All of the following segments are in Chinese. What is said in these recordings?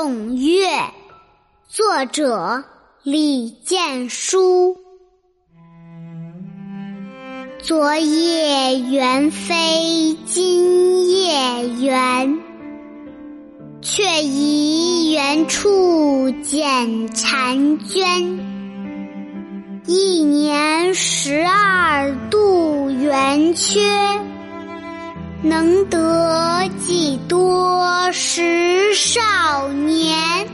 咏月，作者李建书。昨夜猿飞今夜圆，却疑原处剪婵娟。一年十二度圆缺，能得几多时少年？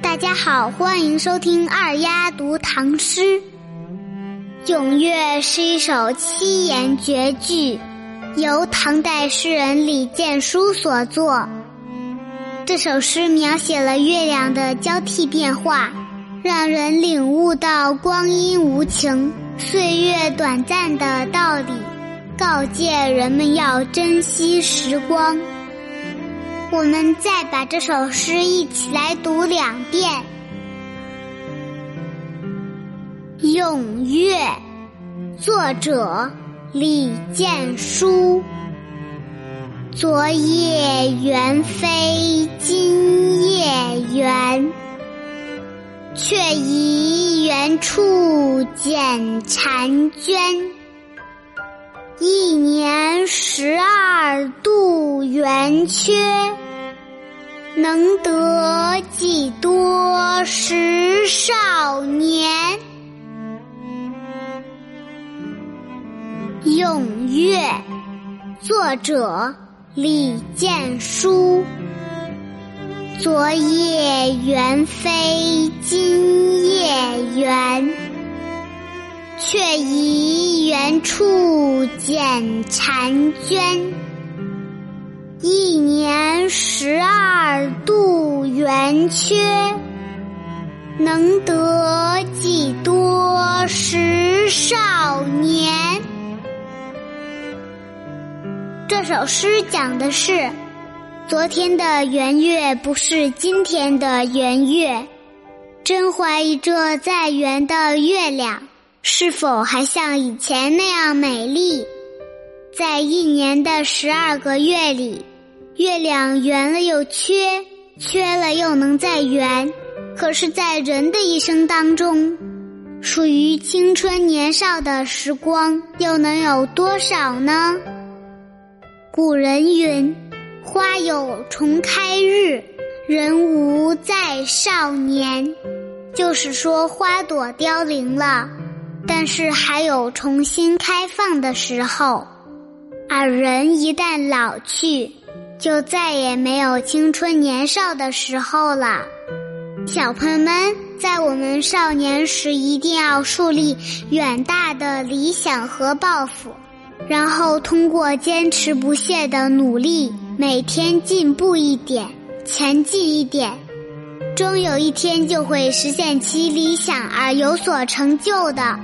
大家好，欢迎收听二丫读唐诗。《咏月》是一首七言绝句，由唐代诗人李建书所作。这首诗描写了月亮的交替变化，让人领悟到光阴无情、岁月短暂的道理，告诫人们要珍惜时光。我们再把这首诗一起来读两遍。《咏月》作者李建书。昨夜猿飞今夜圆，却疑原处剪婵娟。一年十二度圆缺，能得几多时少年？《咏月》作者。李建书。昨夜猿飞尽处剪婵娟。一年十二度圆缺，能得几多时少年？这首诗讲的是，昨天的圆月不是今天的圆月，真怀疑这再圆的月亮是否还像以前那样美丽。在一年的十二个月里，月亮圆了又缺，缺了又能再圆。可是，在人的一生当中，属于青春年少的时光又能有多少呢？古人云：“花有重开日，人无再少年。”就是说，花朵凋零了，但是还有重新开放的时候；而人一旦老去，就再也没有青春年少的时候了。小朋友们，在我们少年时，一定要树立远大的理想和抱负。然后通过坚持不懈的努力，每天进步一点，前进一点，终有一天就会实现其理想而有所成就的。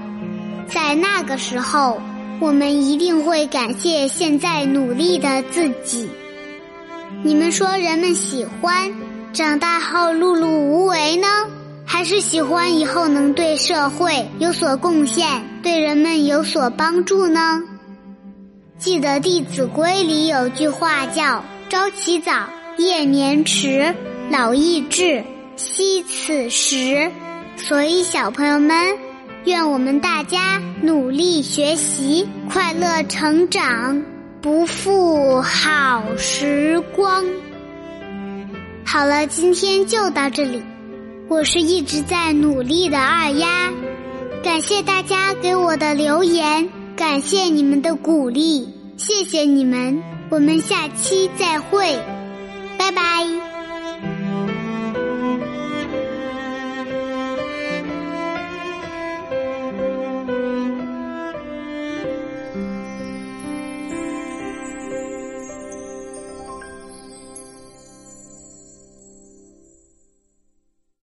在那个时候，我们一定会感谢现在努力的自己。你们说，人们喜欢长大后碌碌无为呢，还是喜欢以后能对社会有所贡献，对人们有所帮助呢？记得《弟子规》里有句话叫“朝起早，夜眠迟，老易至，惜此时”。所以，小朋友们，愿我们大家努力学习，快乐成长，不负好时光。好了，今天就到这里。我是一直在努力的二丫，感谢大家给我的留言。感谢你们的鼓励，谢谢你们，我们下期再会，拜拜。